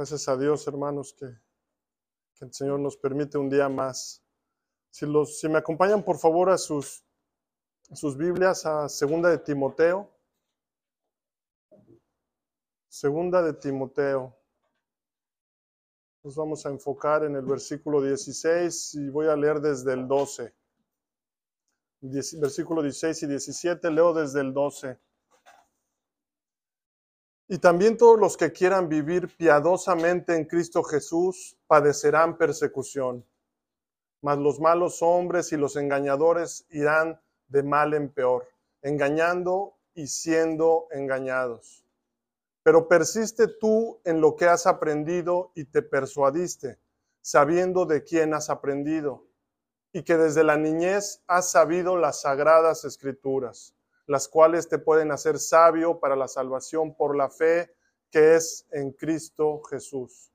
Gracias a Dios, hermanos, que, el Señor nos permite un día más. Si me acompañan, por favor, a sus, a sus Biblias, a Segunda de Timoteo. Segunda de Timoteo. Nos vamos a enfocar en el versículo 16 y voy a leer desde el 12. Versículo 16 y 17, leo desde el 12. Y también todos los que quieran vivir piadosamente en Cristo Jesús padecerán persecución. Mas los malos hombres y los engañadores irán de mal en peor, engañando y siendo engañados. Pero persiste tú en lo que has aprendido y te persuadiste, sabiendo de quién has aprendido, y que desde la niñez has sabido las sagradas escrituras las cuales te pueden hacer sabio para la salvación por la fe que es en Cristo Jesús.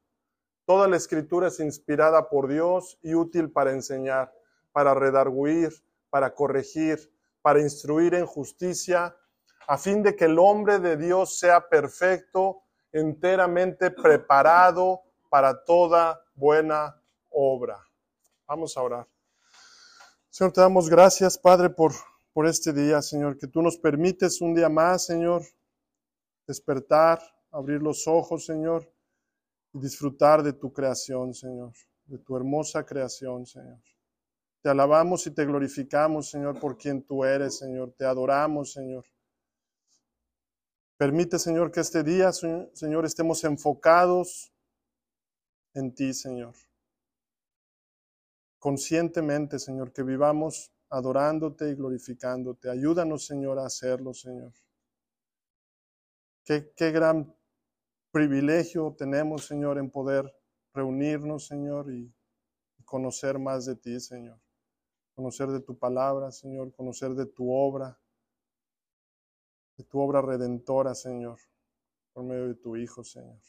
Toda la escritura es inspirada por Dios y útil para enseñar, para redarguir, para corregir, para instruir en justicia, a fin de que el hombre de Dios sea perfecto, enteramente preparado para toda buena obra. Vamos a orar. Señor, te damos gracias, Padre, por por este día, Señor, que tú nos permites un día más, Señor, despertar, abrir los ojos, Señor, y disfrutar de tu creación, Señor, de tu hermosa creación, Señor. Te alabamos y te glorificamos, Señor, por quien tú eres, Señor. Te adoramos, Señor. Permite, Señor, que este día, Señor, estemos enfocados en ti, Señor. Conscientemente, Señor, que vivamos adorándote y glorificándote. Ayúdanos, Señor, a hacerlo, Señor. Qué, qué gran privilegio tenemos, Señor, en poder reunirnos, Señor, y conocer más de ti, Señor. Conocer de tu palabra, Señor, conocer de tu obra, de tu obra redentora, Señor, por medio de tu Hijo, Señor.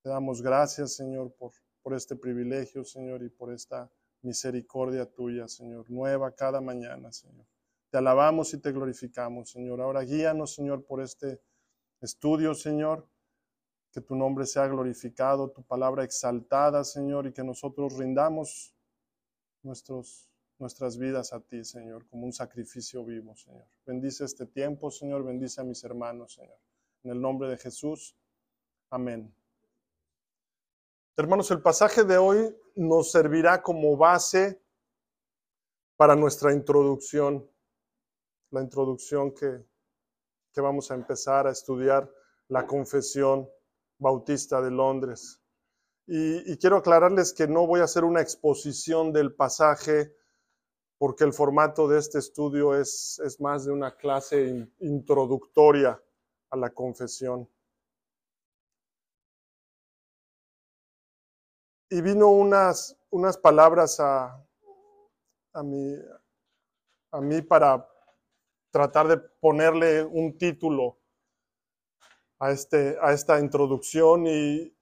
Te damos gracias, Señor, por, por este privilegio, Señor, y por esta misericordia tuya, Señor, nueva cada mañana, Señor. Te alabamos y te glorificamos, Señor. Ahora guíanos, Señor, por este estudio, Señor. Que tu nombre sea glorificado, tu palabra exaltada, Señor, y que nosotros rindamos nuestros, nuestras vidas a ti, Señor, como un sacrificio vivo, Señor. Bendice este tiempo, Señor. Bendice a mis hermanos, Señor. En el nombre de Jesús. Amén. Hermanos, el pasaje de hoy nos servirá como base para nuestra introducción, la introducción que, que vamos a empezar a estudiar, la confesión bautista de Londres. Y, quiero aclararles que no voy a hacer una exposición del pasaje porque el formato de este estudio es, es más de una clase introductoria a la confesión. Y vino unas, unas palabras a, a, mí, a mí para tratar de ponerle un título a, este, a esta introducción y,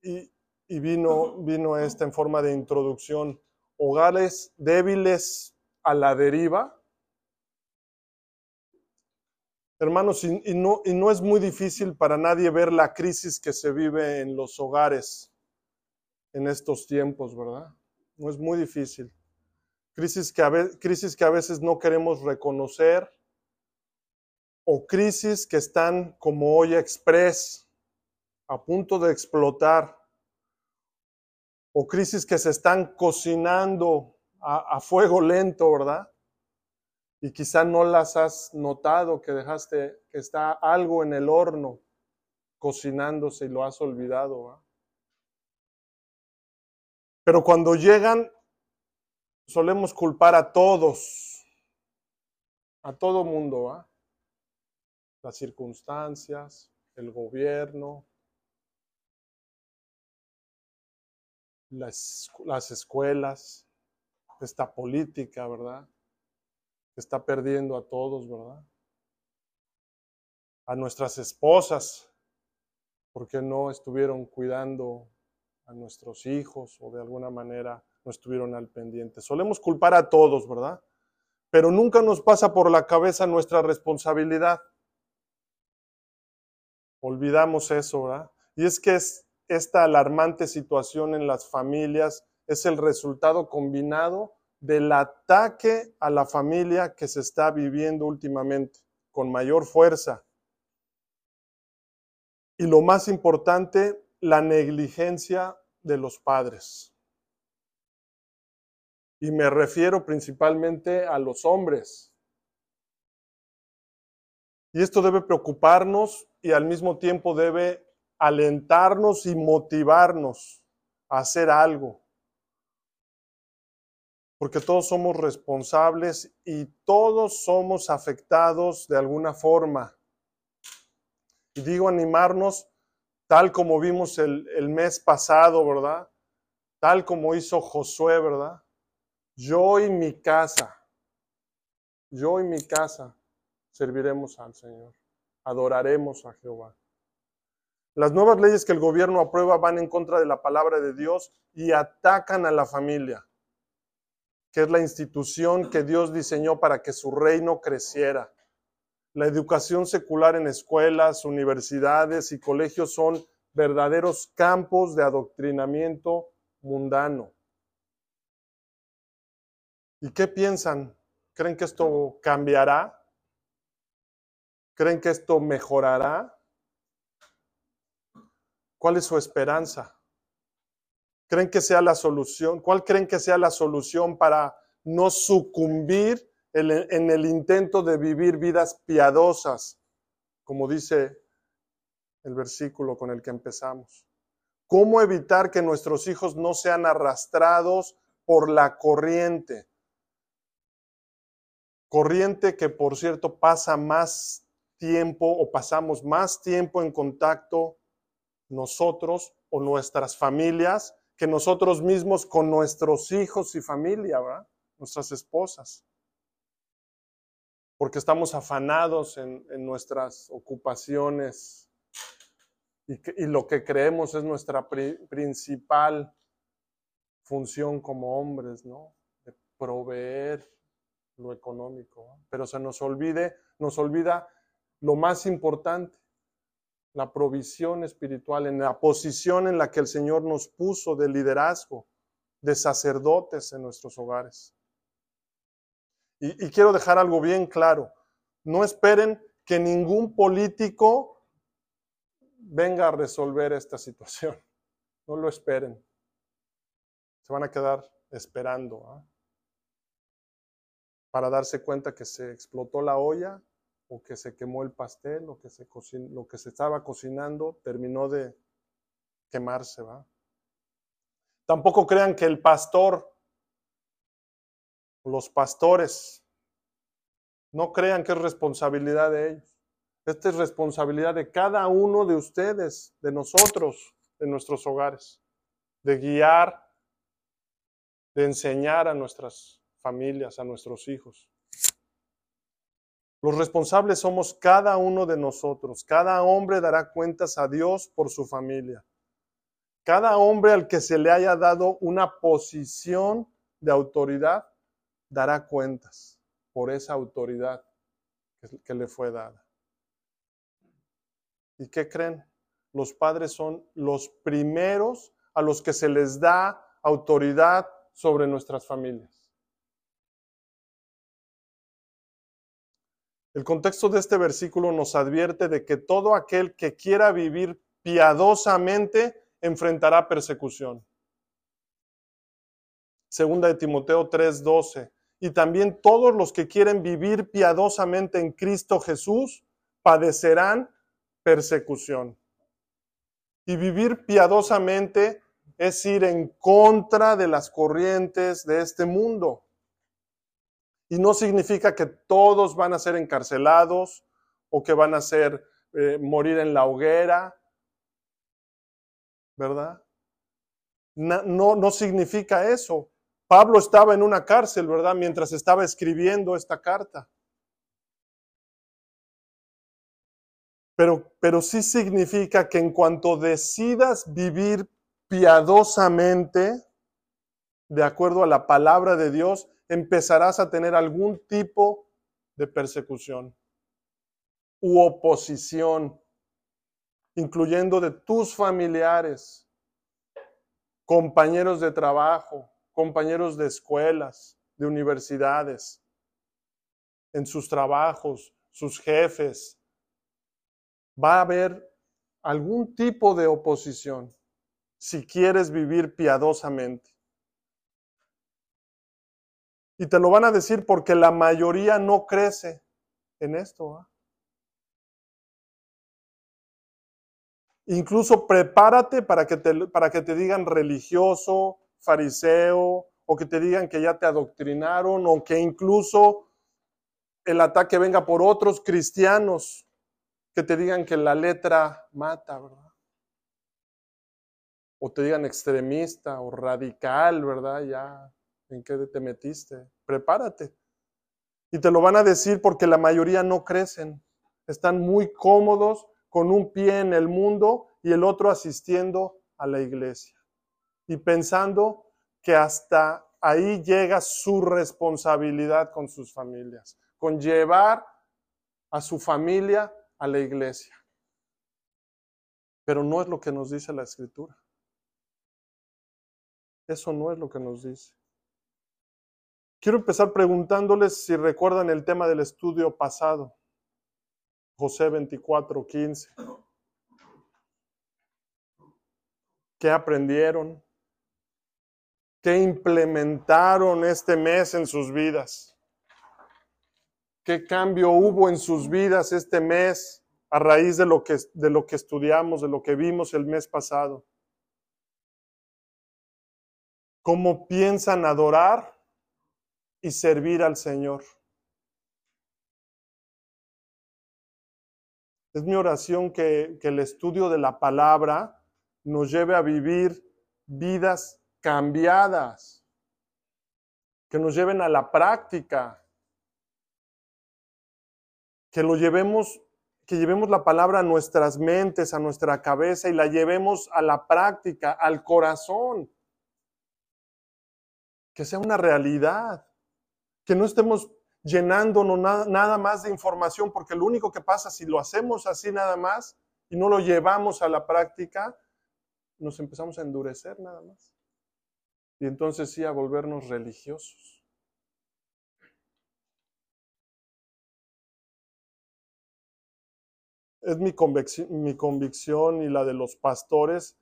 y, y vino, vino esta en forma de introducción. Hogares débiles a la deriva. Hermanos, y, no, y no es muy difícil para nadie ver la crisis que se vive en los hogares en estos tiempos, ¿verdad? No es muy difícil. Crisis que a, veces no queremos reconocer o crisis que están como olla express, a punto de explotar, o crisis que se están cocinando a, a fuego lento, ¿verdad? Y quizá no las has notado, que dejaste que está algo en el horno cocinándose y lo has olvidado. ¿verdad? Pero cuando llegan, solemos culpar a todos, a todo mundo, ¿ah? las circunstancias, el gobierno, las, las escuelas, esta política, ¿verdad? Que está perdiendo a todos, ¿verdad? A nuestras esposas, porque no estuvieron cuidando a nuestros hijos o de alguna manera no estuvieron al pendiente. Solemos culpar a todos, ¿verdad? Pero nunca nos pasa por la cabeza nuestra responsabilidad. Olvidamos eso, ¿verdad? Y es que es, esta alarmante situación en las familias es el resultado combinado del ataque a la familia que se está viviendo últimamente con mayor fuerza. Y lo más importante, la negligencia de los padres. Y me refiero principalmente a los hombres. Y esto debe preocuparnos y al mismo tiempo debe alentarnos y motivarnos a hacer algo. Porque todos somos responsables y todos somos afectados de alguna forma. Y digo animarnos tal como vimos el, el mes pasado, ¿verdad? Tal como hizo Josué, ¿verdad? Yo y mi casa, yo y mi casa serviremos al Señor, adoraremos a Jehová. Las nuevas leyes que el gobierno aprueba van en contra de la palabra de Dios y atacan a la familia, que es la institución que Dios diseñó para que su reino creciera. La educación secular en escuelas, universidades y colegios son verdaderos campos de adoctrinamiento mundano. ¿Y qué piensan? ¿Creen que esto cambiará? ¿Creen que esto mejorará? ¿Cuál es su esperanza? ¿Creen que sea la solución? ¿Cuál creen que sea la solución para no sucumbir en el intento de vivir vidas piadosas, como dice el versículo con el que empezamos? ¿Cómo evitar que nuestros hijos no sean arrastrados por la corriente? Corriente que, por cierto, pasa más tiempo o pasamos más tiempo en contacto nosotros o nuestras familias que nosotros mismos con nuestros hijos y familia, ¿verdad? nuestras esposas. Porque estamos afanados en, nuestras ocupaciones y, lo que creemos es nuestra principal función como hombres, ¿no? De proveer lo económico. Pero se nos olvide, nos olvida lo más importante, la provisión espiritual, en la posición en la que el Señor nos puso de liderazgo, de sacerdotes en nuestros hogares. Y, quiero dejar algo bien claro. No esperen que ningún político venga a resolver esta situación. No lo esperen. Se van a quedar esperando. ¿ah? para darse cuenta que se explotó la olla o que se quemó el pastel o que se lo que se estaba cocinando terminó de quemarse, ¿va? Tampoco crean que el pastor, los pastores, no crean que es responsabilidad de ellos. Esta es responsabilidad de cada uno de ustedes, de nosotros, de nuestros hogares, de guiar, de enseñar a nuestras familias, a nuestros hijos. Los responsables somos cada uno de nosotros. Cada hombre dará cuentas a Dios por su familia. Cada hombre al que se le haya dado una posición de autoridad dará cuentas por esa autoridad que, le fue dada. ¿Y qué creen? Los padres son los primeros a los que se les da autoridad sobre nuestras familias. El contexto de este versículo nos advierte de que todo aquel que quiera vivir piadosamente enfrentará persecución. Segunda de Timoteo 3:12. Y también todos los que quieren vivir piadosamente en Cristo Jesús padecerán persecución. Y vivir piadosamente es ir en contra de las corrientes de este mundo. Y no significa que todos van a ser encarcelados o que van a ser eh, morir en la hoguera, ¿verdad? No, no, no significa eso. Pablo estaba en una cárcel, ¿verdad? Mientras estaba escribiendo esta carta. Pero, pero sí significa que en cuanto decidas vivir piadosamente, de acuerdo a la palabra de Dios, empezarás a tener algún tipo de persecución u oposición. incluyendo de tus familiares, compañeros de trabajo, compañeros de escuelas, de universidades, en sus trabajos, sus jefes. Va a haber algún tipo de oposición si quieres vivir piadosamente. Y te lo van a decir porque la mayoría no crece en esto. Incluso prepárate para que, te, para que te digan religioso, fariseo, o que te digan que ya te adoctrinaron, o que incluso el ataque venga por otros cristianos que te digan que la letra mata, ¿verdad? O te digan extremista o radical, ¿verdad? Ya, ¿en qué te metiste? Prepárate. Y te lo van a decir porque la mayoría no crecen. Están muy cómodos con un pie en el mundo y el otro asistiendo a la iglesia. Y pensando que hasta ahí llega su responsabilidad con sus familias, con llevar a su familia a la iglesia. Pero no es lo que nos dice la escritura. Eso no es lo que nos dice. Quiero empezar preguntándoles si recuerdan el tema del estudio pasado, José 24, 15. ¿Qué aprendieron? ¿Qué implementaron este mes en sus vidas? ¿Qué cambio hubo en sus vidas este mes a raíz de lo que, de lo que estudiamos, de lo que vimos el mes pasado? ¿Cómo piensan adorar y servir al Señor. Es mi oración que, el estudio de la palabra nos lleve a vivir vidas cambiadas, que nos lleven a la práctica, que lo llevemos, que llevemos la palabra a nuestras mentes, a nuestra cabeza y la llevemos a la práctica, al corazón, que sea una realidad que no estemos llenándonos nada, más de información, porque lo único que pasa si lo hacemos así nada más y no lo llevamos a la práctica, nos empezamos a endurecer nada más. Y entonces sí a volvernos religiosos. Es mi mi convicción y la de los pastores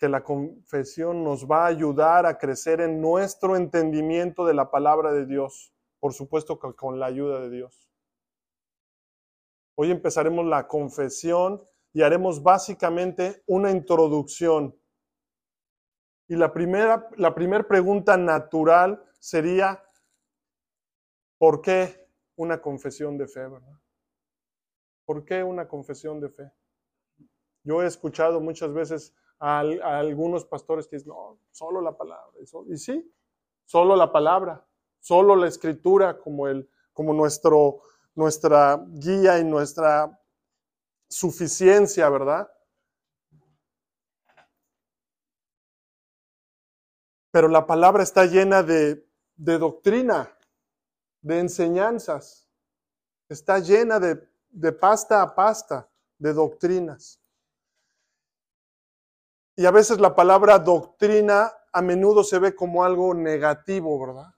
que la confesión nos va a ayudar a crecer en nuestro entendimiento de la palabra de Dios, por supuesto con la ayuda de Dios. Hoy empezaremos la confesión y haremos básicamente una introducción. Y la primera, la pregunta natural sería, ¿por qué una confesión de fe, verdad? ¿Por qué una confesión de fe? Yo he escuchado muchas veces a, algunos pastores que dicen, no, solo la palabra. Y, sí, solo la palabra, solo la escritura como, el, como nuestro, nuestra guía y nuestra suficiencia, ¿verdad? Pero la palabra está llena de, doctrina, de enseñanzas, está llena de, de pasta a pasta, de doctrinas. Y a veces la palabra doctrina a menudo se ve como algo negativo, ¿verdad?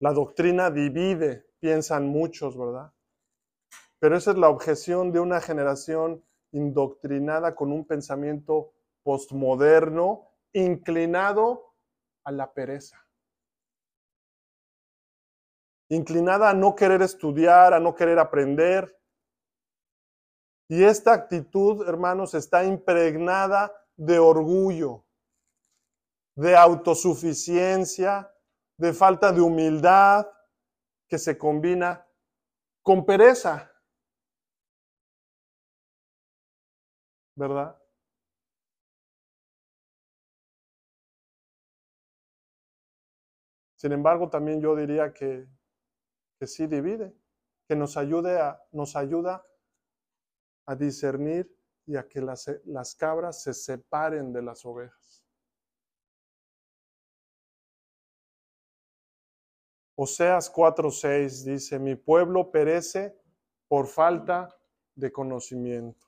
La doctrina divide, piensan muchos, ¿verdad? Pero esa es la objeción de una generación indoctrinada con un pensamiento postmoderno, inclinado a la pereza. Inclinada a no querer estudiar, a no querer aprender, y esta actitud, hermanos, está impregnada de orgullo, de autosuficiencia, de falta de humildad, que se combina con pereza. ¿Verdad? Sin embargo, también yo diría que, que sí divide, que nos, ayude a, nos ayuda a discernir y a que las, las cabras se separen de las ovejas. Oseas 4:6 dice, mi pueblo perece por falta de conocimiento.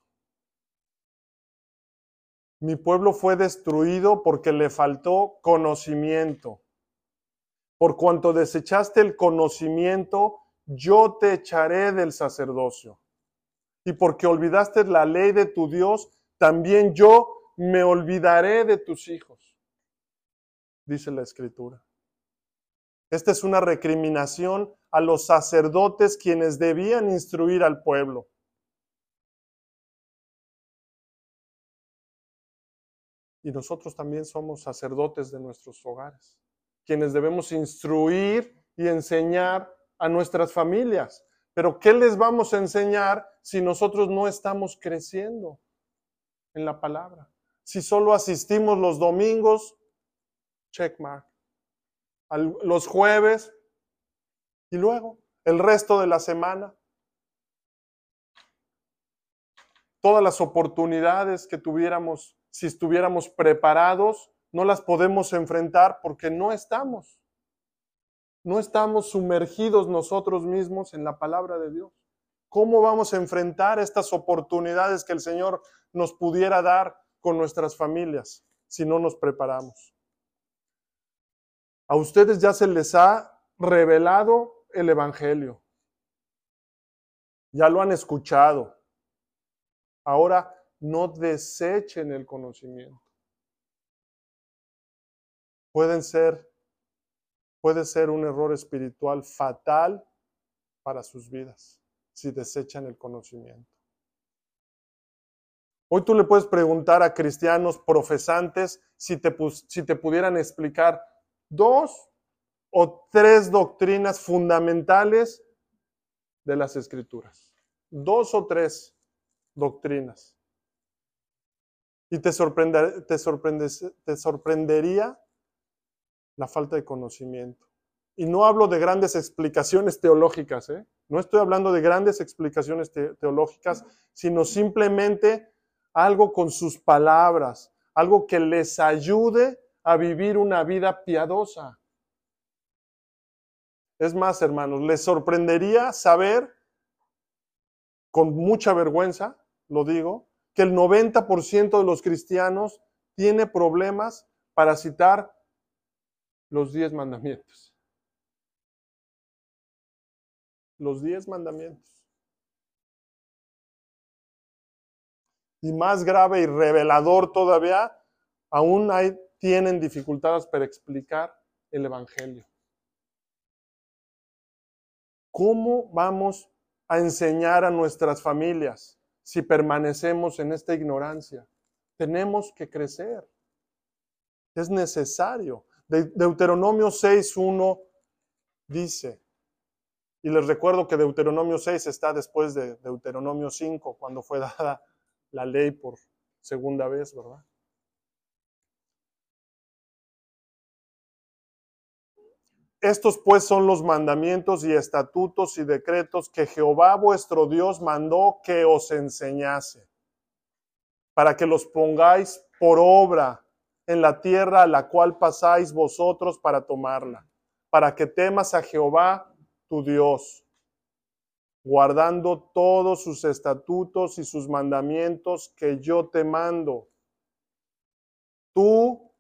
Mi pueblo fue destruido porque le faltó conocimiento. Por cuanto desechaste el conocimiento, yo te echaré del sacerdocio. Y porque olvidaste la ley de tu Dios, también yo me olvidaré de tus hijos, dice la escritura. Esta es una recriminación a los sacerdotes quienes debían instruir al pueblo. Y nosotros también somos sacerdotes de nuestros hogares, quienes debemos instruir y enseñar a nuestras familias. Pero ¿qué les vamos a enseñar si nosotros no estamos creciendo en la palabra? Si solo asistimos los domingos, checkmark. Los jueves y luego el resto de la semana. Todas las oportunidades que tuviéramos, si estuviéramos preparados, no las podemos enfrentar porque no estamos no estamos sumergidos nosotros mismos en la palabra de Dios. ¿Cómo vamos a enfrentar estas oportunidades que el Señor nos pudiera dar con nuestras familias si no nos preparamos? A ustedes ya se les ha revelado el Evangelio. Ya lo han escuchado. Ahora no desechen el conocimiento. Pueden ser puede ser un error espiritual fatal para sus vidas si desechan el conocimiento. Hoy tú le puedes preguntar a cristianos profesantes si te, si te pudieran explicar dos o tres doctrinas fundamentales de las escrituras. Dos o tres doctrinas. Y te, te, te sorprendería la falta de conocimiento. Y no hablo de grandes explicaciones teológicas, ¿eh? no estoy hablando de grandes explicaciones teológicas, sino simplemente algo con sus palabras, algo que les ayude a vivir una vida piadosa. Es más, hermanos, les sorprendería saber, con mucha vergüenza, lo digo, que el 90% de los cristianos tiene problemas para citar los diez mandamientos. Los diez mandamientos. Y más grave y revelador todavía, aún hay, tienen dificultades para explicar el Evangelio. ¿Cómo vamos a enseñar a nuestras familias si permanecemos en esta ignorancia? Tenemos que crecer. Es necesario. Deuteronomio 6.1 dice, y les recuerdo que Deuteronomio 6 está después de Deuteronomio 5, cuando fue dada la ley por segunda vez, ¿verdad? Estos pues son los mandamientos y estatutos y decretos que Jehová vuestro Dios mandó que os enseñase, para que los pongáis por obra en la tierra a la cual pasáis vosotros para tomarla, para que temas a Jehová tu Dios, guardando todos sus estatutos y sus mandamientos que yo te mando. Tú,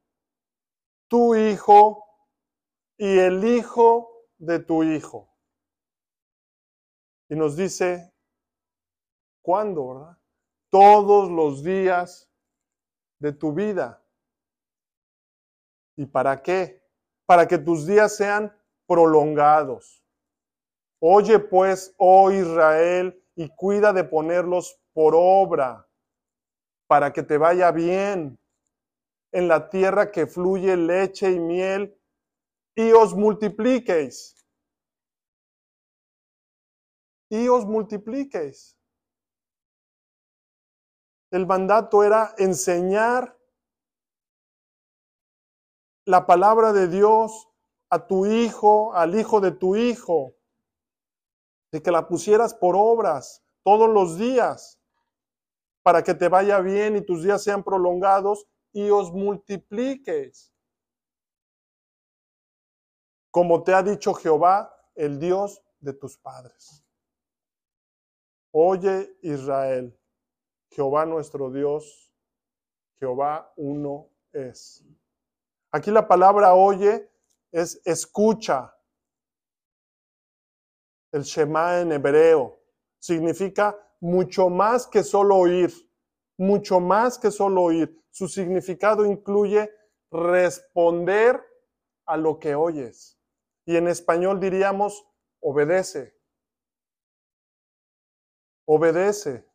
tu hijo y el hijo de tu hijo. Y nos dice, ¿cuándo, verdad? Todos los días de tu vida. ¿Y para qué? Para que tus días sean prolongados. Oye pues, oh Israel, y cuida de ponerlos por obra, para que te vaya bien en la tierra que fluye leche y miel, y os multipliquéis. Y os multipliquéis. El mandato era enseñar la palabra de Dios a tu hijo, al hijo de tu hijo, de que la pusieras por obras todos los días, para que te vaya bien y tus días sean prolongados y os multipliques. Como te ha dicho Jehová, el Dios de tus padres. Oye Israel, Jehová nuestro Dios, Jehová uno es. Aquí la palabra oye es escucha. El Shema en hebreo significa mucho más que solo oír, mucho más que solo oír. Su significado incluye responder a lo que oyes. Y en español diríamos obedece. Obedece.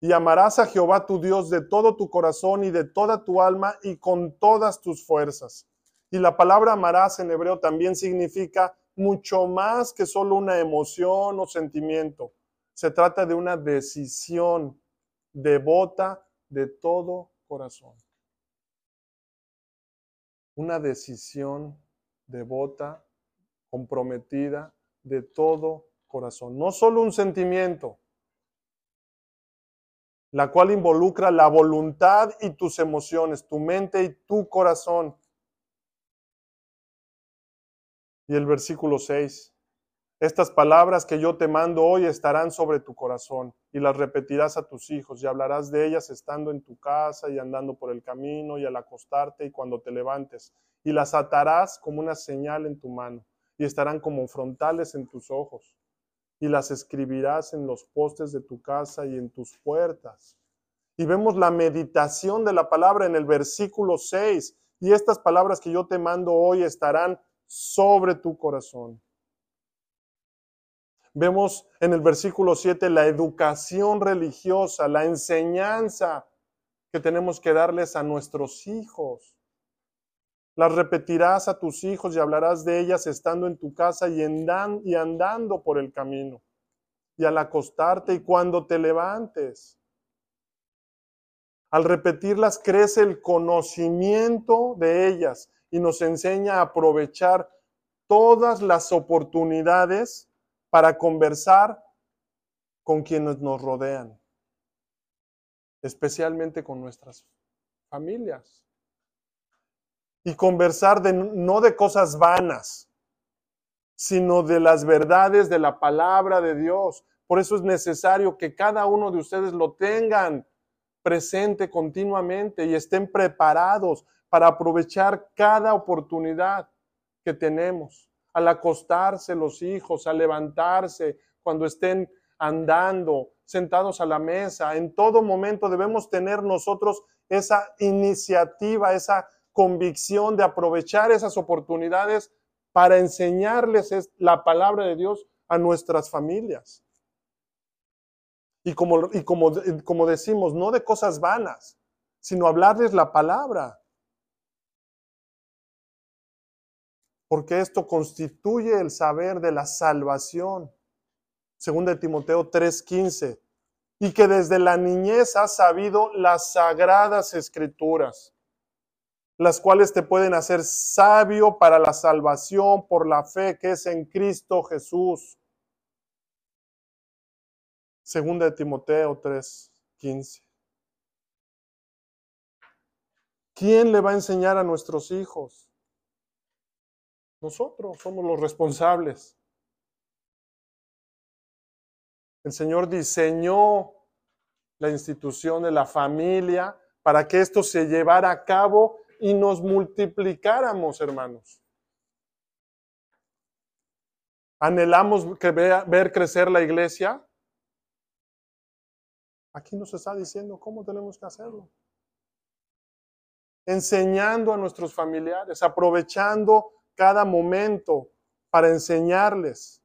Y amarás a Jehová tu Dios de todo tu corazón y de toda tu alma y con todas tus fuerzas. Y la palabra amarás en hebreo también significa mucho más que solo una emoción o sentimiento. Se trata de una decisión devota de todo corazón. Una decisión devota, comprometida de todo corazón. No solo un sentimiento, la cual involucra la voluntad y tus emociones, tu mente y tu corazón. Y el versículo 6. Estas palabras que yo te mando hoy estarán sobre tu corazón y las repetirás a tus hijos y hablarás de ellas estando en tu casa y andando por el camino y al acostarte y cuando te levantes y las atarás como una señal en tu mano y estarán como frontales en tus ojos y las escribirás en los postes de tu casa y en tus puertas. Y vemos la meditación de la palabra en el versículo 6 y estas palabras que yo te mando hoy estarán sobre tu corazón. Vemos en el versículo 7 la educación religiosa, la enseñanza que tenemos que darles a nuestros hijos. Las repetirás a tus hijos y hablarás de ellas estando en tu casa y, andando por el camino, y al acostarte y cuando te levantes. Al repetirlas crece el conocimiento de ellas y nos enseña a aprovechar todas las oportunidades para conversar con quienes nos rodean, especialmente con nuestras familias. Y conversar de, no de cosas vanas, sino de las verdades de la palabra de Dios. Por eso es necesario que cada uno de ustedes lo tengan presente continuamente y estén preparados para aprovechar cada oportunidad que tenemos al acostarse los hijos, al levantarse, cuando estén andando, sentados a la mesa. En todo momento debemos tener nosotros esa iniciativa, esa convicción de aprovechar esas oportunidades para enseñarles la palabra de Dios a nuestras familias. Y como, y como, como decimos, no de cosas vanas, sino hablarles la palabra. porque esto constituye el saber de la salvación. Según de Timoteo 3:15, y que desde la niñez has sabido las sagradas escrituras, las cuales te pueden hacer sabio para la salvación por la fe que es en Cristo Jesús. Según de Timoteo 3:15. ¿Quién le va a enseñar a nuestros hijos? Nosotros somos los responsables. El Señor diseñó la institución de la familia para que esto se llevara a cabo y nos multiplicáramos, hermanos. ¿Anhelamos que ver crecer la iglesia? Aquí nos está diciendo cómo tenemos que hacerlo. Enseñando a nuestros familiares, aprovechando cada momento para enseñarles.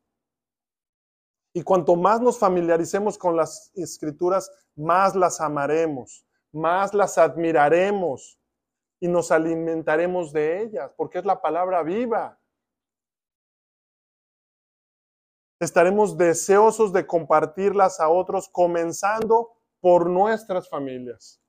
Y cuanto más nos familiaricemos con las escrituras, más las amaremos, más las admiraremos y nos alimentaremos de ellas, porque es la palabra viva. Estaremos deseosos de compartirlas a otros, comenzando por nuestras familias.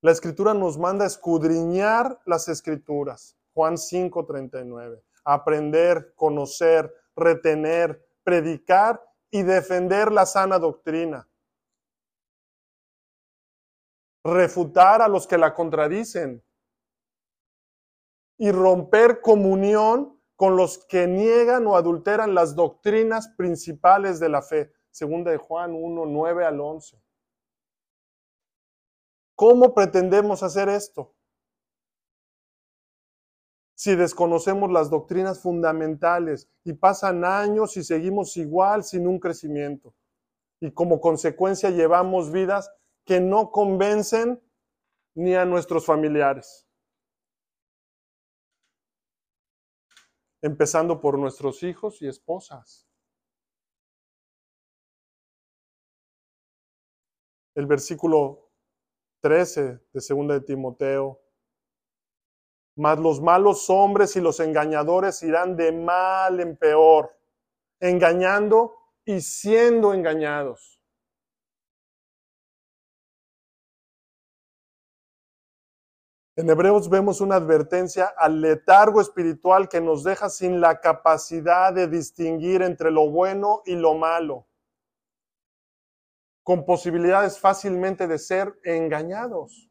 La escritura nos manda a escudriñar las escrituras. Juan 5:39. Aprender, conocer, retener, predicar y defender la sana doctrina. Refutar a los que la contradicen. Y romper comunión con los que niegan o adulteran las doctrinas principales de la fe. Segunda de Juan 1, 9 al 11. ¿Cómo pretendemos hacer esto? Si desconocemos las doctrinas fundamentales y pasan años y seguimos igual sin un crecimiento. Y como consecuencia llevamos vidas que no convencen ni a nuestros familiares. Empezando por nuestros hijos y esposas. El versículo 13 de 2 de Timoteo. Mas los malos hombres y los engañadores irán de mal en peor, engañando y siendo engañados. En Hebreos vemos una advertencia al letargo espiritual que nos deja sin la capacidad de distinguir entre lo bueno y lo malo con posibilidades fácilmente de ser engañados,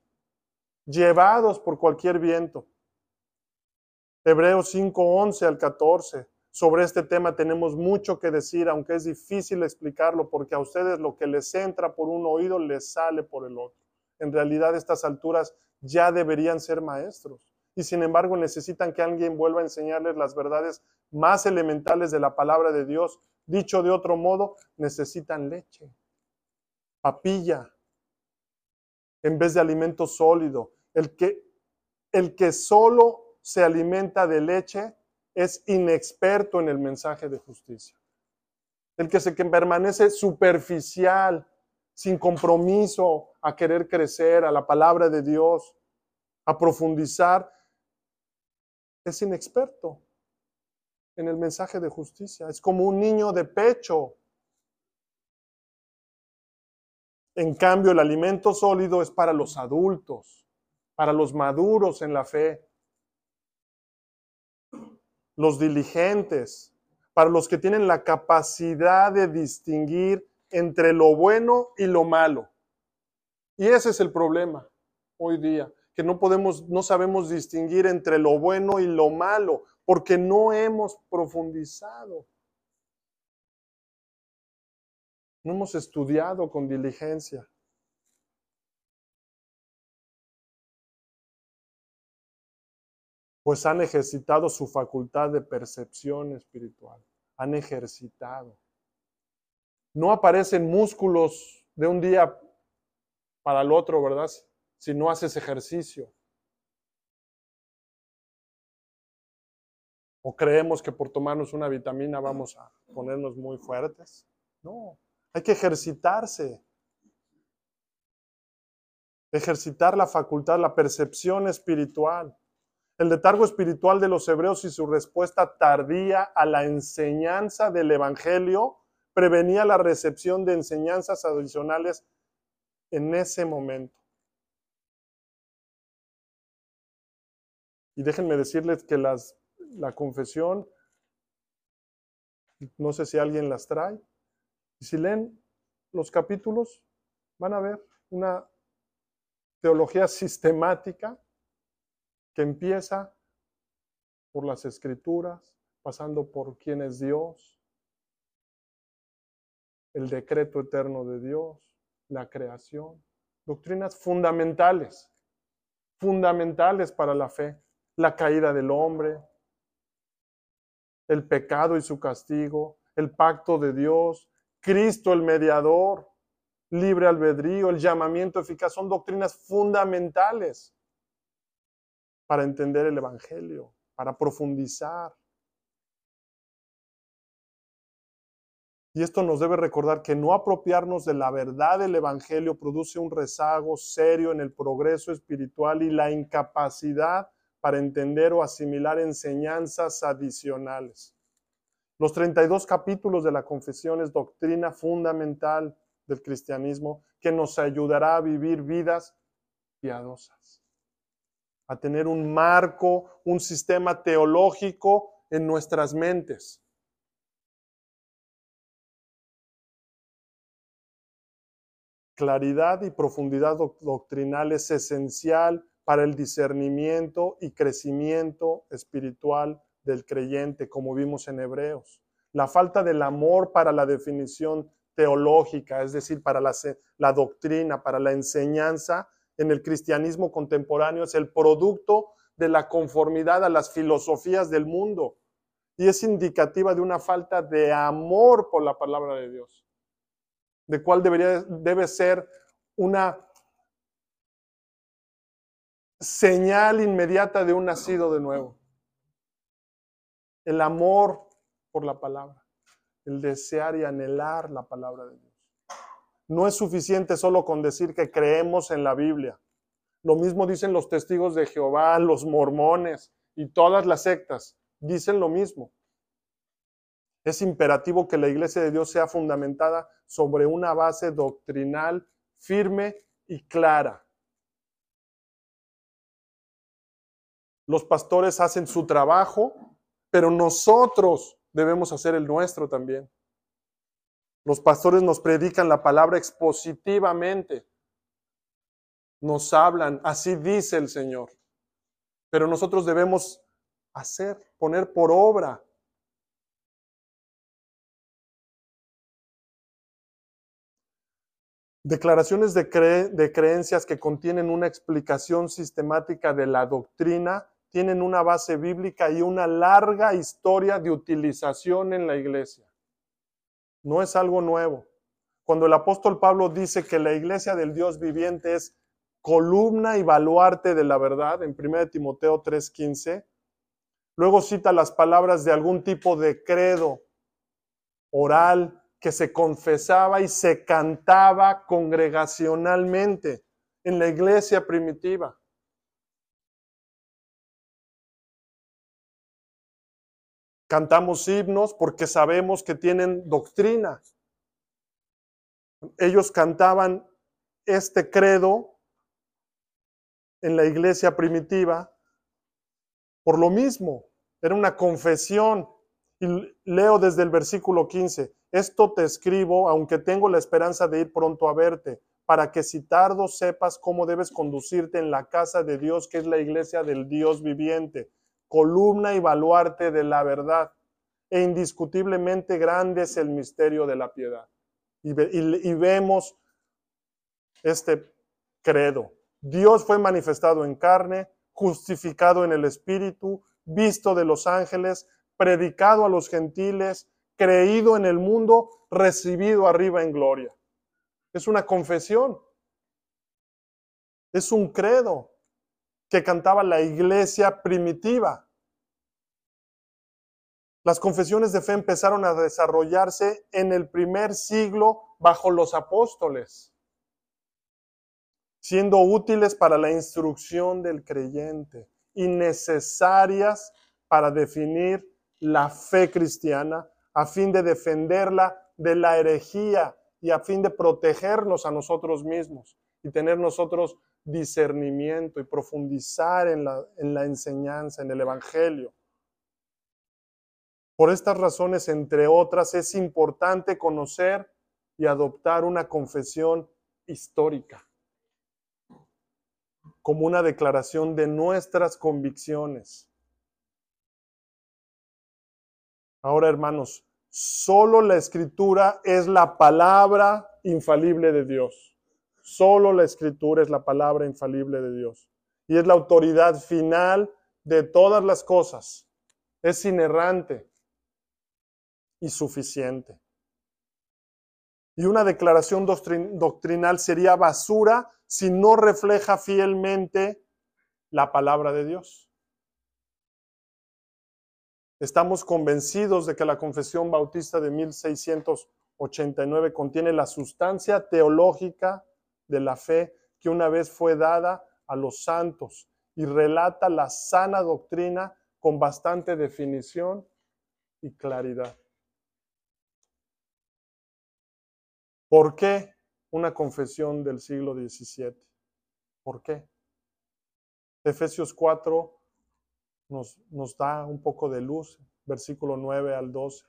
llevados por cualquier viento. Hebreos 5, 11 al 14. Sobre este tema tenemos mucho que decir, aunque es difícil explicarlo, porque a ustedes lo que les entra por un oído les sale por el otro. En realidad, estas alturas ya deberían ser maestros. Y sin embargo, necesitan que alguien vuelva a enseñarles las verdades más elementales de la palabra de Dios. Dicho de otro modo, necesitan leche papilla en vez de alimento sólido. El que, el que solo se alimenta de leche es inexperto en el mensaje de justicia. El que se que permanece superficial, sin compromiso a querer crecer, a la palabra de Dios, a profundizar, es inexperto en el mensaje de justicia. Es como un niño de pecho En cambio, el alimento sólido es para los adultos, para los maduros en la fe, los diligentes, para los que tienen la capacidad de distinguir entre lo bueno y lo malo. Y ese es el problema hoy día, que no podemos, no sabemos distinguir entre lo bueno y lo malo, porque no hemos profundizado. No hemos estudiado con diligencia. Pues han ejercitado su facultad de percepción espiritual. Han ejercitado. No aparecen músculos de un día para el otro, ¿verdad? Si no haces ejercicio. ¿O creemos que por tomarnos una vitamina vamos a ponernos muy fuertes? No. Hay que ejercitarse. Ejercitar la facultad, la percepción espiritual. El letargo espiritual de los hebreos y su respuesta tardía a la enseñanza del Evangelio prevenía la recepción de enseñanzas adicionales en ese momento. Y déjenme decirles que las, la confesión, no sé si alguien las trae, y si leen los capítulos, van a ver una teología sistemática que empieza por las escrituras, pasando por quién es Dios, el decreto eterno de Dios, la creación, doctrinas fundamentales, fundamentales para la fe, la caída del hombre, el pecado y su castigo, el pacto de Dios, Cristo el mediador, libre albedrío, el llamamiento eficaz, son doctrinas fundamentales para entender el Evangelio, para profundizar. Y esto nos debe recordar que no apropiarnos de la verdad del Evangelio produce un rezago serio en el progreso espiritual y la incapacidad para entender o asimilar enseñanzas adicionales. Los 32 capítulos de la confesión es doctrina fundamental del cristianismo que nos ayudará a vivir vidas piadosas, a tener un marco, un sistema teológico en nuestras mentes. Claridad y profundidad doctrinal es esencial para el discernimiento y crecimiento espiritual del creyente, como vimos en Hebreos. La falta del amor para la definición teológica, es decir, para la, la doctrina, para la enseñanza, en el cristianismo contemporáneo es el producto de la conformidad a las filosofías del mundo y es indicativa de una falta de amor por la palabra de Dios, de cuál debería, debe ser una señal inmediata de un nacido de nuevo. El amor por la palabra, el desear y anhelar la palabra de Dios. No es suficiente solo con decir que creemos en la Biblia. Lo mismo dicen los testigos de Jehová, los mormones y todas las sectas. Dicen lo mismo. Es imperativo que la iglesia de Dios sea fundamentada sobre una base doctrinal firme y clara. Los pastores hacen su trabajo, pero nosotros debemos hacer el nuestro también. Los pastores nos predican la palabra expositivamente. Nos hablan, así dice el Señor. Pero nosotros debemos hacer, poner por obra. Declaraciones de, creencias que contienen una explicación sistemática de la doctrina tienen una base bíblica y una larga historia de utilización en la iglesia. No es algo nuevo. Cuando el apóstol Pablo dice que la iglesia del Dios viviente es columna y baluarte de la verdad, en 1 Timoteo 3:15, luego cita las palabras de algún tipo de credo oral que se confesaba y se cantaba congregacionalmente en la iglesia primitiva. Cantamos himnos porque sabemos que tienen doctrina. Ellos cantaban este credo en la iglesia primitiva por lo mismo. Era una confesión. Y leo desde el versículo 15, esto te escribo, aunque tengo la esperanza de ir pronto a verte, para que si tardo sepas cómo debes conducirte en la casa de Dios, que es la iglesia del Dios viviente columna y baluarte de la verdad. E indiscutiblemente grande es el misterio de la piedad. Y, y vemos este credo. Dios fue manifestado en carne, justificado en el Espíritu, visto de los ángeles, predicado a los gentiles, creído en el mundo, recibido arriba en gloria. Es una confesión. Es un credo que cantaba la iglesia primitiva. Las confesiones de fe empezaron a desarrollarse en el primer siglo bajo los apóstoles, siendo útiles para la instrucción del creyente y necesarias para definir la fe cristiana a fin de defenderla de la herejía y a fin de protegernos a nosotros mismos y tener nosotros discernimiento y profundizar en la, en la enseñanza, en el Evangelio. Por estas razones, entre otras, es importante conocer y adoptar una confesión histórica como una declaración de nuestras convicciones. Ahora, hermanos, solo la escritura es la palabra infalible de Dios. Solo la escritura es la palabra infalible de Dios y es la autoridad final de todas las cosas. Es inerrante y suficiente. Y una declaración doctrinal sería basura si no refleja fielmente la palabra de Dios. Estamos convencidos de que la Confesión Bautista de 1689 contiene la sustancia teológica de la fe que una vez fue dada a los santos y relata la sana doctrina con bastante definición y claridad. ¿Por qué una confesión del siglo XVII? ¿Por qué? Efesios 4 nos, nos da un poco de luz, versículo 9 al 12.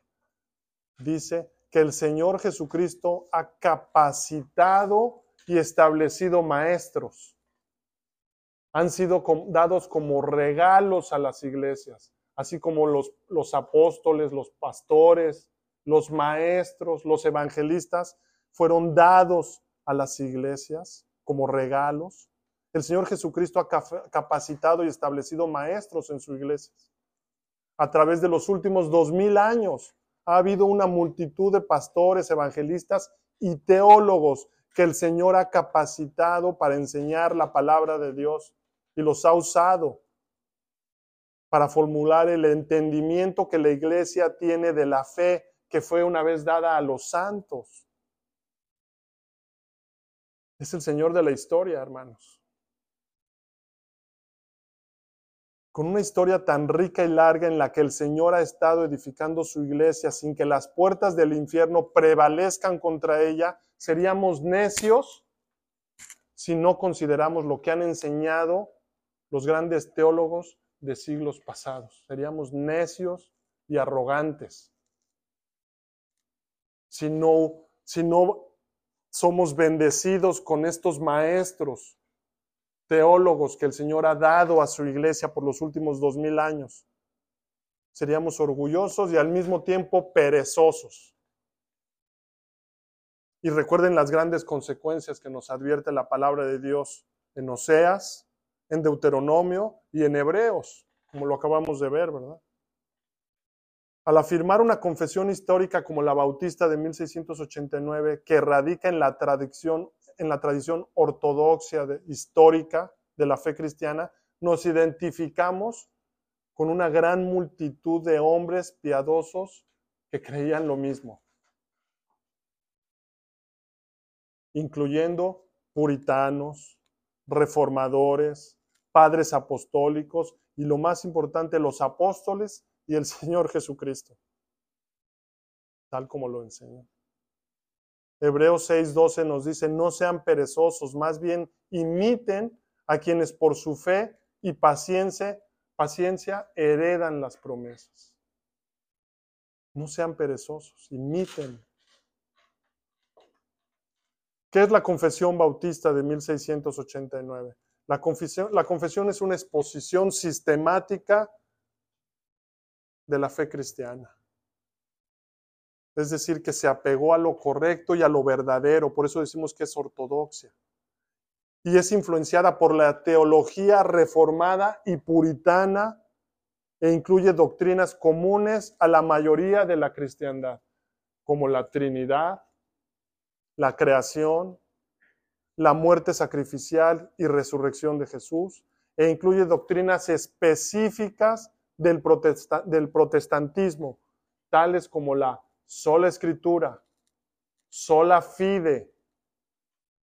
Dice que el Señor Jesucristo ha capacitado y establecido maestros. Han sido dados como regalos a las iglesias, así como los, los apóstoles, los pastores, los maestros, los evangelistas, fueron dados a las iglesias como regalos El Señor Jesucristo ha capacitado y establecido maestros en su iglesia. A través de los últimos dos mil años ha habido una multitud de pastores, evangelistas y teólogos que el Señor ha capacitado para enseñar la palabra de Dios y los ha usado para formular el entendimiento que la iglesia tiene de la fe que fue una vez dada a los santos. Es el Señor de la historia, hermanos. Con una historia tan rica y larga en la que el Señor ha estado edificando su iglesia sin que las puertas del infierno prevalezcan contra ella, seríamos necios si no consideramos lo que han enseñado los grandes teólogos de siglos pasados. Seríamos necios y arrogantes si no, si no somos bendecidos con estos maestros, teólogos que el Señor ha dado a su iglesia por los últimos dos mil años. Seríamos orgullosos y al mismo tiempo perezosos. Y recuerden las grandes consecuencias que nos advierte la palabra de Dios en Oseas, en Deuteronomio y en Hebreos, como lo acabamos de ver, ¿verdad? Al afirmar una confesión histórica como la bautista de 1689, que radica en la tradición, en la tradición ortodoxa histórica de la fe cristiana, nos identificamos con una gran multitud de hombres piadosos que creían lo mismo, incluyendo puritanos, reformadores, padres apostólicos y lo más importante, los apóstoles y el Señor Jesucristo, tal como lo enseñó. Hebreos 6:12 nos dice, no sean perezosos, más bien imiten a quienes por su fe y paciencia, paciencia heredan las promesas. No sean perezosos, imiten. ¿Qué es la confesión bautista de 1689? La confesión, la confesión es una exposición sistemática de la fe cristiana. Es decir, que se apegó a lo correcto y a lo verdadero, por eso decimos que es ortodoxia. Y es influenciada por la teología reformada y puritana e incluye doctrinas comunes a la mayoría de la cristiandad, como la Trinidad, la creación, la muerte sacrificial y resurrección de Jesús, e incluye doctrinas específicas del, del protestantismo, tales como la sola escritura, sola fide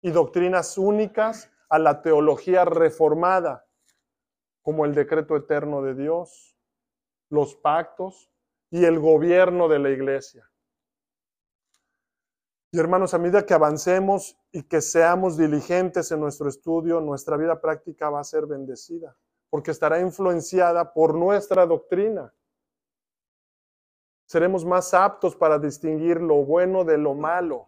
y doctrinas únicas a la teología reformada, como el decreto eterno de Dios, los pactos y el gobierno de la iglesia. Y hermanos, a medida que avancemos y que seamos diligentes en nuestro estudio, nuestra vida práctica va a ser bendecida porque estará influenciada por nuestra doctrina. Seremos más aptos para distinguir lo bueno de lo malo.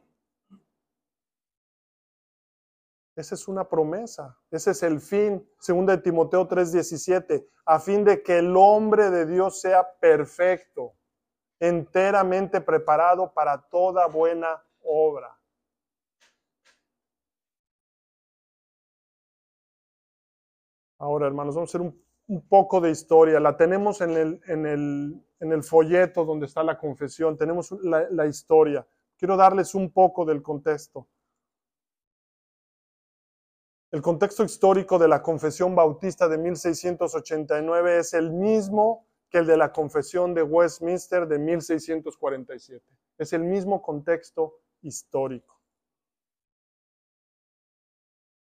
Esa es una promesa, ese es el fin, según de Timoteo 3:17, a fin de que el hombre de Dios sea perfecto, enteramente preparado para toda buena obra. Ahora, hermanos, vamos a hacer un, poco de historia. La tenemos en el, en, el, en el, folleto donde está la confesión. Tenemos la, historia. Quiero darles un poco del contexto. El contexto histórico de la confesión bautista de 1689 es el mismo que el de la confesión de Westminster de 1647. Es el mismo contexto histórico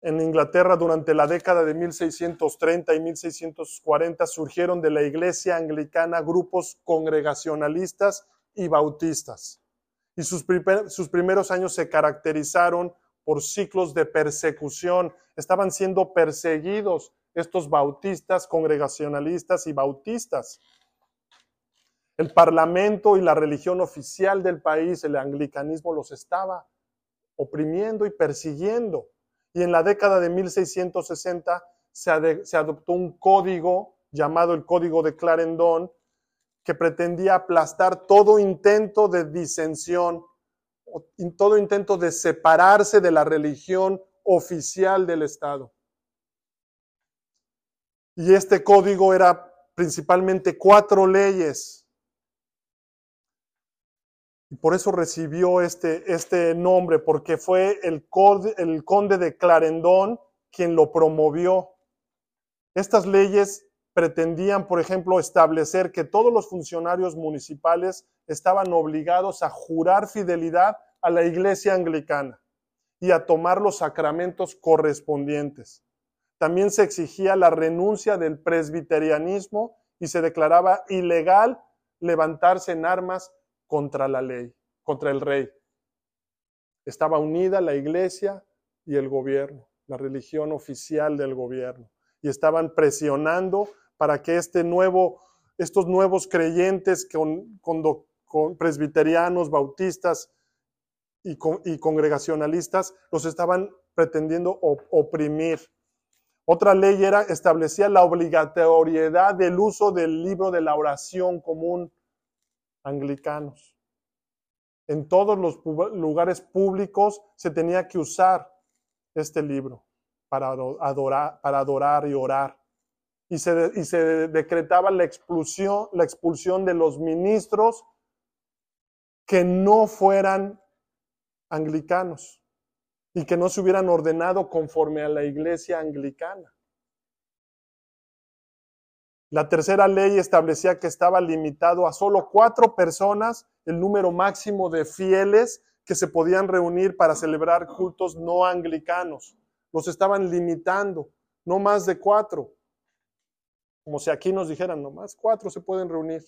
en Inglaterra durante la década de 1630 y 1640 surgieron de la iglesia anglicana grupos congregacionalistas y bautistas. Y sus, sus, primeros años se caracterizaron por ciclos de persecución. Estaban siendo perseguidos estos bautistas, congregacionalistas y bautistas. El parlamento y la religión oficial del país, el anglicanismo, los estaba oprimiendo y persiguiendo. Y en la década de 1660 se, adoptó un código llamado el Código de Clarendon que pretendía aplastar todo intento de disensión, todo intento de separarse de la religión oficial del Estado. Y este código era principalmente cuatro leyes. Por eso recibió este, este nombre, porque fue el, el conde de Clarendón quien lo promovió. Estas leyes pretendían, por ejemplo, establecer que todos los funcionarios municipales estaban obligados a jurar fidelidad a la iglesia anglicana y a tomar los sacramentos correspondientes. También se exigía la renuncia del presbiterianismo y se declaraba ilegal levantarse en armas contra la ley, contra el rey. Estaba unida la iglesia y el gobierno, la religión oficial del gobierno, y estaban presionando para que este nuevo, estos nuevos creyentes con, presbiterianos, bautistas y, y, congregacionalistas los estaban pretendiendo oprimir. Otra ley era, establecía la obligatoriedad del uso del libro de la oración común anglicanos. En todos los lugares públicos se tenía que usar este libro para adorar, para adorar y orar. Y se, y se decretaba la expulsión, la expulsión de los ministros que no fueran anglicanos y que no se hubieran ordenado conforme a la iglesia anglicana. La tercera ley establecía que estaba limitado a solo cuatro personas el número máximo de fieles que se podían reunir para celebrar cultos no anglicanos. Los estaban limitando, no más de cuatro. Como si aquí nos dijeran, no más cuatro se pueden reunir.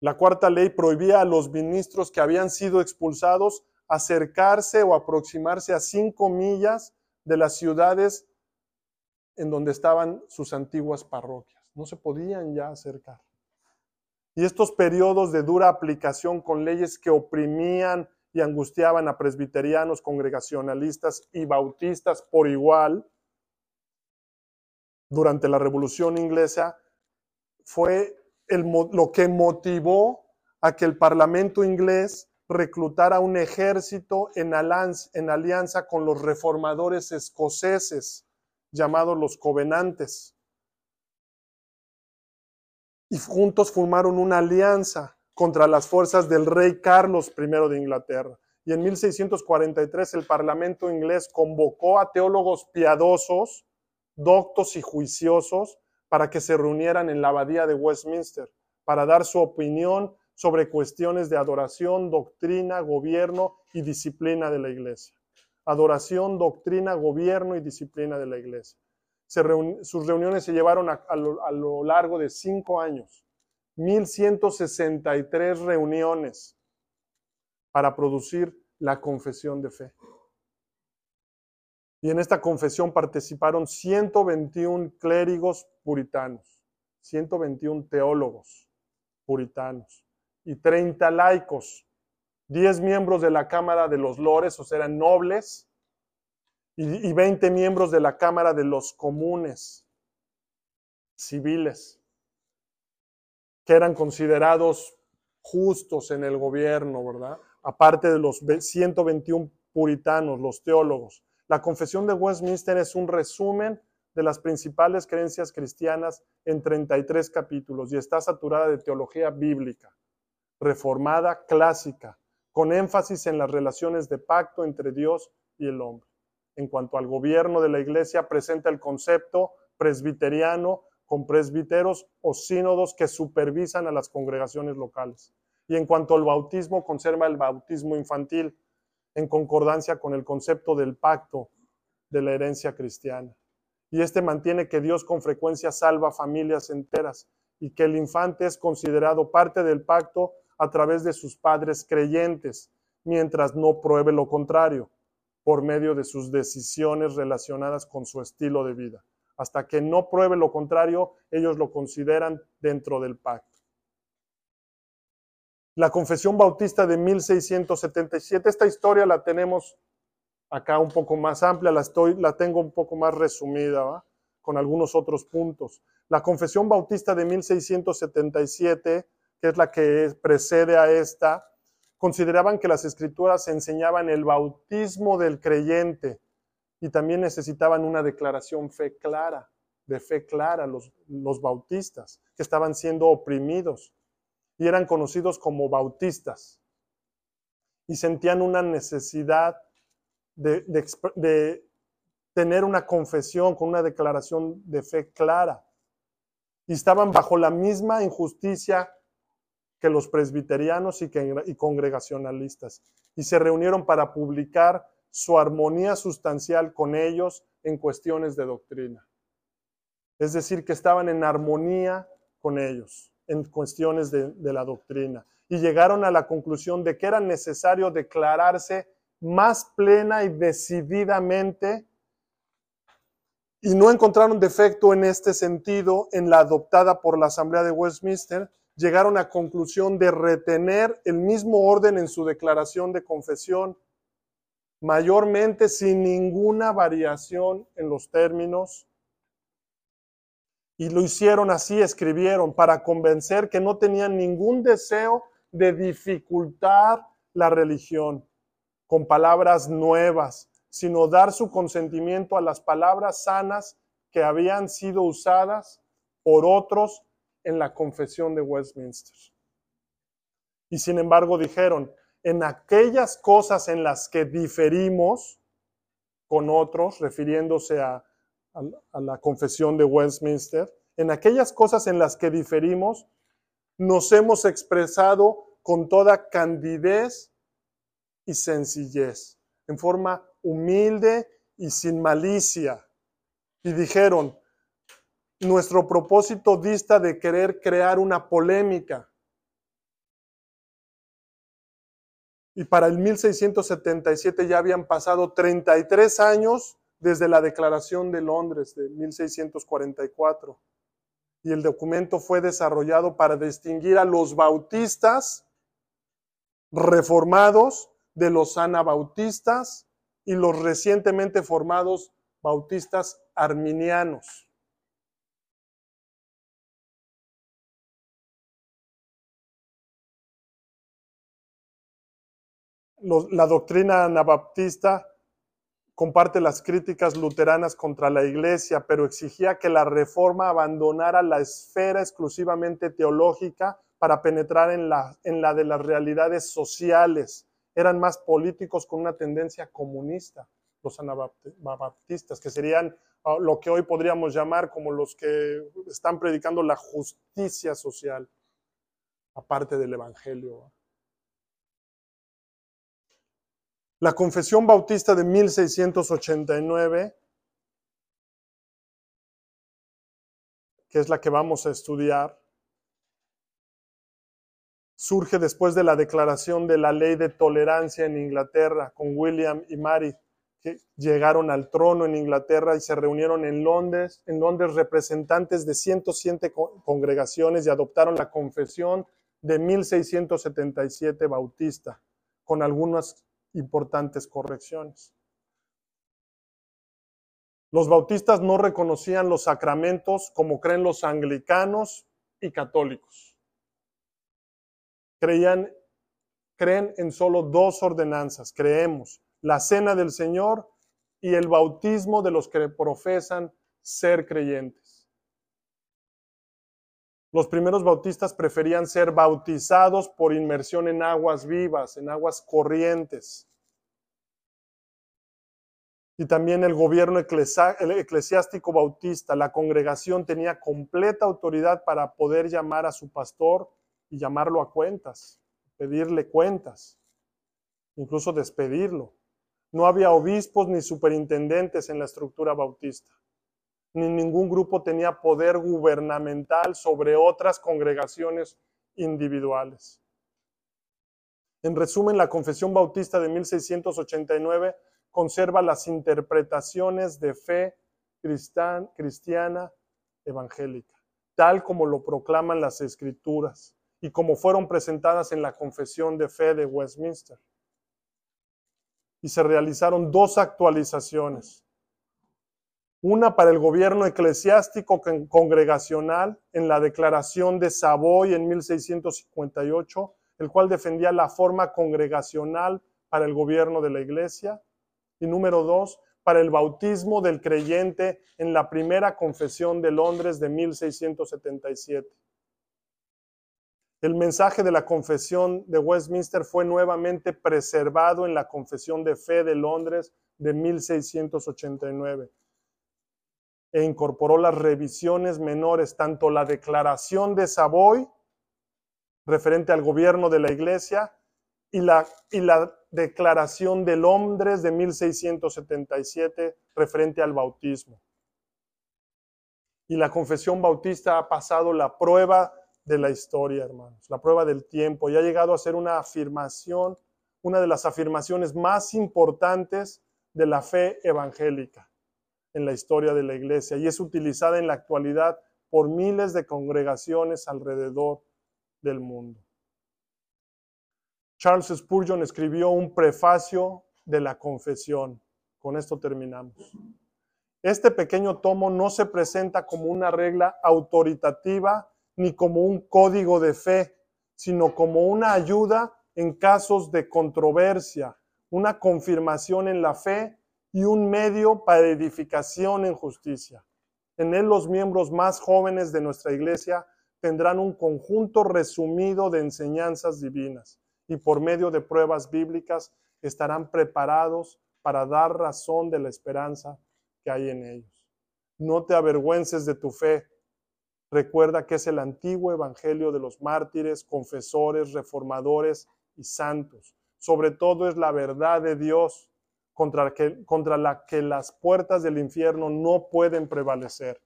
La cuarta ley prohibía a los ministros que habían sido expulsados acercarse o aproximarse a cinco millas de las ciudades en donde estaban sus antiguas parroquias. No se podían ya acercar. Y estos periodos de dura aplicación con leyes que oprimían y angustiaban a presbiterianos, congregacionalistas y bautistas por igual, durante la Revolución Inglesa, fue lo que motivó a que el Parlamento inglés reclutara un ejército en, en alianza con los reformadores escoceses, llamados los Covenantes. Y juntos formaron una alianza contra las fuerzas del rey Carlos I de Inglaterra. Y en 1643 el Parlamento inglés convocó a teólogos piadosos, doctos y juiciosos para que se reunieran en la abadía de Westminster para dar su opinión sobre cuestiones de adoración, doctrina, gobierno y disciplina de la iglesia. Adoración, doctrina, gobierno y disciplina de la iglesia. sus reuniones se llevaron a, lo, a lo largo de cinco años, 1163 reuniones para producir la confesión de fe. Y en esta confesión participaron 121 clérigos puritanos, 121 teólogos puritanos y 30 laicos, 10 miembros de la Cámara de los Lores, o sea, eran nobles, y, 20 miembros de la Cámara de los Comunes, civiles, que eran considerados justos en el gobierno, ¿verdad? Aparte de los 121 puritanos, los teólogos. La confesión de Westminster es un resumen de las principales creencias cristianas en 33 capítulos y está saturada de teología bíblica reformada clásica, con énfasis en las relaciones de pacto entre Dios y el hombre. En cuanto al gobierno de la Iglesia, presenta el concepto presbiteriano con presbiteros o sínodos que supervisan a las congregaciones locales. Y en cuanto al bautismo, conserva el bautismo infantil en concordancia con el concepto del pacto de la herencia cristiana. Y este mantiene que Dios con frecuencia salva familias enteras y que el infante es considerado parte del pacto a través de sus padres creyentes, mientras no pruebe lo contrario, por medio de sus decisiones relacionadas con su estilo de vida. Hasta que no pruebe lo contrario, ellos lo consideran dentro del pacto. La Confesión Bautista de 1677, esta historia la tenemos acá un poco más amplia, la, estoy, la tengo un poco más resumida, con algunos otros puntos. La Confesión Bautista de 1677 que es la que precede a esta, consideraban que las escrituras enseñaban el bautismo del creyente y también necesitaban una declaración fe clara, de fe clara los, los bautistas, que estaban siendo oprimidos y eran conocidos como bautistas y sentían una necesidad de, de, tener una confesión con una declaración de fe clara. Y estaban bajo la misma injusticia que los presbiterianos y, que, congregacionalistas. Y se reunieron para publicar su armonía sustancial con ellos en cuestiones de doctrina. Es decir, que estaban en armonía con ellos en cuestiones de, la doctrina. Y llegaron a la conclusión de que era necesario declararse más plena y decididamente y no encontraron defecto en este sentido en la adoptada por la Asamblea de Westminster, llegaron a conclusión de retener el mismo orden en su declaración de confesión, mayormente sin ninguna variación en los términos. Y lo hicieron así, escribieron, para convencer que no tenían ningún deseo de dificultar la religión con palabras nuevas, sino dar su consentimiento a las palabras sanas que habían sido usadas por otros en la confesión de Westminster. Y sin embargo dijeron, en aquellas cosas en las que diferimos con otros, refiriéndose a a la confesión de Westminster, en aquellas cosas en las que diferimos, nos hemos expresado con toda candidez y sencillez, en forma humilde y sin malicia. Y dijeron, nuestro propósito dista de querer crear una polémica. Y para el 1677 ya habían pasado 33 años desde la Declaración de Londres de 1644. Y el documento fue desarrollado para distinguir a los bautistas reformados de los anabautistas y los recientemente formados bautistas arminianos. La doctrina anabaptista comparte las críticas luteranas contra la Iglesia, pero exigía que la reforma abandonara la esfera exclusivamente teológica para penetrar en la, en la de las realidades sociales. Eran más políticos con una tendencia comunista, los anabaptistas, que serían ah, lo que hoy podríamos llamar como los que están predicando la justicia social, aparte del Evangelio. La Confesión Bautista de 1689, que es la que vamos a estudiar, surge después de la declaración de la ley de tolerancia en Inglaterra con William y Mary, que llegaron al trono en Inglaterra y se reunieron en Londres, en Londres representantes de 107 congregaciones y adoptaron la confesión de 1677 bautista, con algunas importantes correcciones. Los bautistas no reconocían los sacramentos como creen los anglicanos y católicos. Creían, creen en solo dos ordenanzas, creemos, la cena del Señor y el bautismo de los que profesan ser creyentes. Los primeros bautistas preferían ser bautizados por inmersión en aguas vivas, en aguas corrientes. Y también el gobierno eclesiástico bautista, la congregación tenía completa autoridad para poder llamar a su pastor y llamarlo a cuentas, pedirle cuentas, incluso despedirlo. No había obispos ni superintendentes en la estructura bautista ni ningún grupo tenía poder gubernamental sobre otras congregaciones individuales. En resumen, la Confesión Bautista de 1689 conserva las interpretaciones de fe cristiana evangélica, tal como lo proclaman las escrituras y como fueron presentadas en la Confesión de Fe de Westminster. Y se realizaron dos actualizaciones una para el gobierno eclesiástico congregacional en la Declaración de Savoy en 1658, el cual defendía la forma congregacional para el gobierno de la iglesia. Y número dos, para el bautismo del creyente en la primera confesión de Londres de 1677. El mensaje de la confesión de Westminster fue nuevamente preservado en la confesión de fe de Londres de 1689 e incorporó las revisiones menores, tanto la declaración de Savoy referente al gobierno de la iglesia y la, y la declaración de Londres de 1677 referente al bautismo. Y la confesión bautista ha pasado la prueba de la historia, hermanos, la prueba del tiempo y ha llegado a ser una afirmación, una de las afirmaciones más importantes de la fe evangélica en la historia de la iglesia y es utilizada en la actualidad por miles de congregaciones alrededor del mundo. Charles Spurgeon escribió un prefacio de la confesión. Con esto terminamos. Este pequeño tomo no se presenta como una regla autoritativa ni como un código de fe, sino como una ayuda en casos de controversia, una confirmación en la fe y un medio para edificación en justicia. En él los miembros más jóvenes de nuestra iglesia tendrán un conjunto resumido de enseñanzas divinas y por medio de pruebas bíblicas estarán preparados para dar razón de la esperanza que hay en ellos. No te avergüences de tu fe. Recuerda que es el antiguo evangelio de los mártires, confesores, reformadores y santos. Sobre todo es la verdad de Dios contra, que, contra la que las puertas del infierno no pueden prevalecer.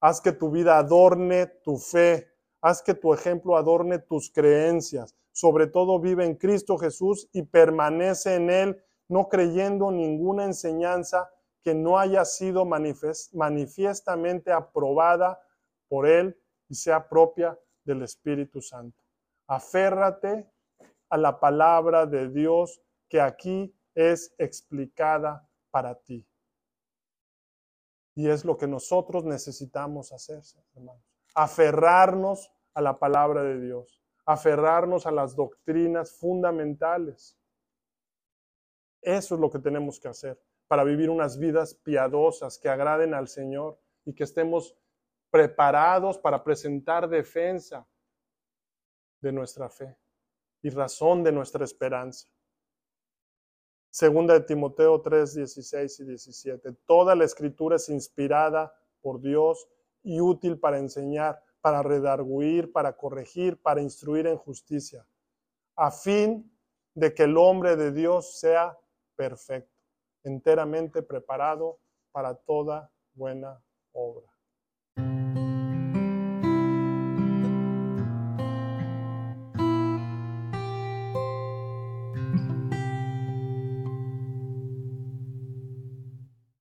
Haz que tu vida adorne tu fe. Haz que tu ejemplo adorne tus creencias. Sobre todo vive en Cristo Jesús y permanece en Él, no creyendo ninguna enseñanza que no haya sido manifiestamente aprobada por Él y sea propia del Espíritu Santo. Aférrate a la palabra de Dios que aquí es explicada para ti. Y es lo que nosotros necesitamos hacer, hermanos. Aferrarnos a la palabra de Dios, aferrarnos a las doctrinas fundamentales. Eso es lo que tenemos que hacer para vivir unas vidas piadosas que agraden al Señor y que estemos preparados para presentar defensa de nuestra fe y razón de nuestra esperanza. Segunda de Timoteo 3, 16 y 17. Toda la escritura es inspirada por Dios y útil para enseñar, para redarguir, para corregir, para instruir en justicia, a fin de que el hombre de Dios sea perfecto, enteramente preparado para toda buena obra.